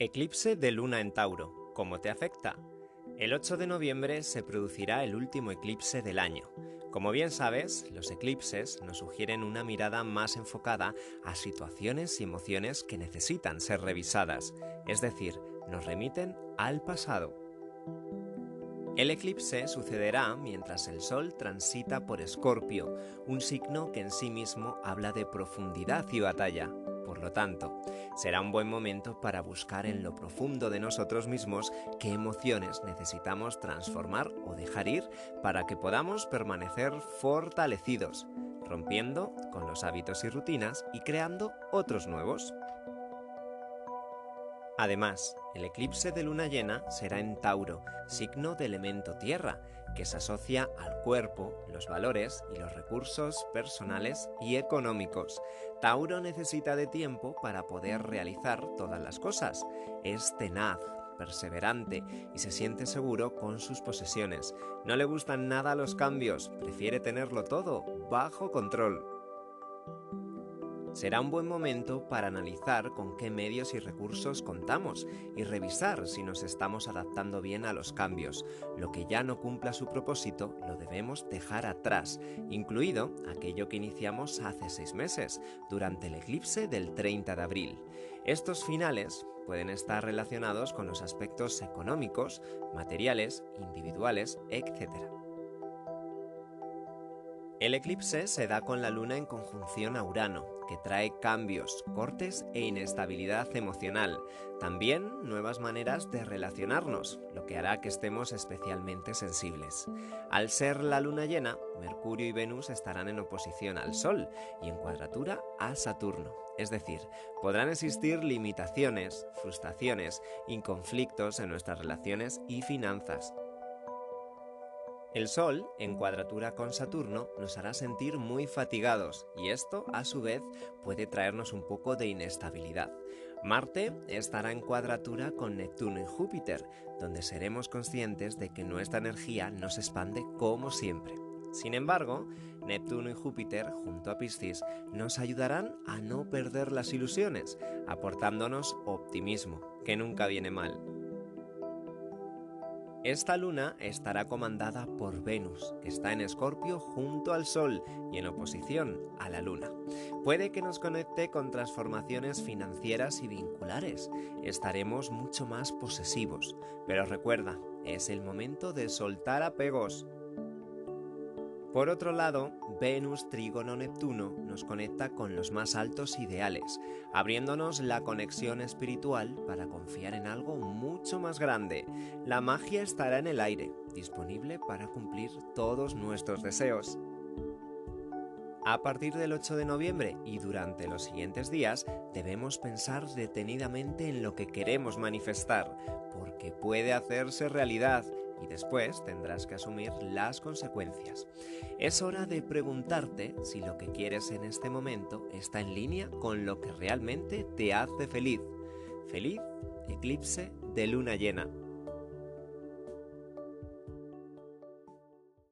Eclipse de luna en Tauro. ¿Cómo te afecta? El 8 de noviembre se producirá el último eclipse del año. Como bien sabes, los eclipses nos sugieren una mirada más enfocada a situaciones y emociones que necesitan ser revisadas, es decir, nos remiten al pasado. El eclipse sucederá mientras el Sol transita por Escorpio, un signo que en sí mismo habla de profundidad y batalla. Por lo tanto, será un buen momento para buscar en lo profundo de nosotros mismos qué emociones necesitamos transformar o dejar ir para que podamos permanecer fortalecidos, rompiendo con los hábitos y rutinas y creando otros nuevos. Además, el eclipse de luna llena será en Tauro, signo de elemento tierra, que se asocia al cuerpo, los valores y los recursos personales y económicos. Tauro necesita de tiempo para poder realizar todas las cosas. Es tenaz, perseverante y se siente seguro con sus posesiones. No le gustan nada los cambios, prefiere tenerlo todo bajo control será un buen momento para analizar con qué medios y recursos contamos y revisar si nos estamos adaptando bien a los cambios. Lo que ya no cumpla su propósito lo debemos dejar atrás, incluido aquello que iniciamos hace seis meses, durante el eclipse del 30 de abril. Estos finales pueden estar relacionados con los aspectos económicos, materiales, individuales, etc. El eclipse se da con la luna en conjunción a Urano, que trae cambios, cortes e inestabilidad emocional. También nuevas maneras de relacionarnos, lo que hará que estemos especialmente sensibles. Al ser la luna llena, Mercurio y Venus estarán en oposición al Sol y en cuadratura a Saturno. Es decir, podrán existir limitaciones, frustraciones y conflictos en nuestras relaciones y finanzas. El Sol, en cuadratura con Saturno, nos hará sentir muy fatigados y esto, a su vez, puede traernos un poco de inestabilidad. Marte estará en cuadratura con Neptuno y Júpiter, donde seremos conscientes de que nuestra energía no se expande como siempre. Sin embargo, Neptuno y Júpiter, junto a Piscis, nos ayudarán a no perder las ilusiones, aportándonos optimismo, que nunca viene mal. Esta luna estará comandada por Venus, que está en Escorpio junto al Sol y en oposición a la luna. Puede que nos conecte con transformaciones financieras y vinculares. Estaremos mucho más posesivos. Pero recuerda, es el momento de soltar apegos, por otro lado, Venus Trígono Neptuno nos conecta con los más altos ideales, abriéndonos la conexión espiritual para confiar en algo mucho más grande. La magia estará en el aire, disponible para cumplir todos nuestros deseos. A partir del 8 de noviembre y durante los siguientes días debemos pensar detenidamente en lo que queremos manifestar, porque puede hacerse realidad y después tendrás que asumir las consecuencias. Es hora de preguntarte si lo que quieres en este momento está en línea con lo que realmente te hace feliz. Feliz eclipse de luna llena.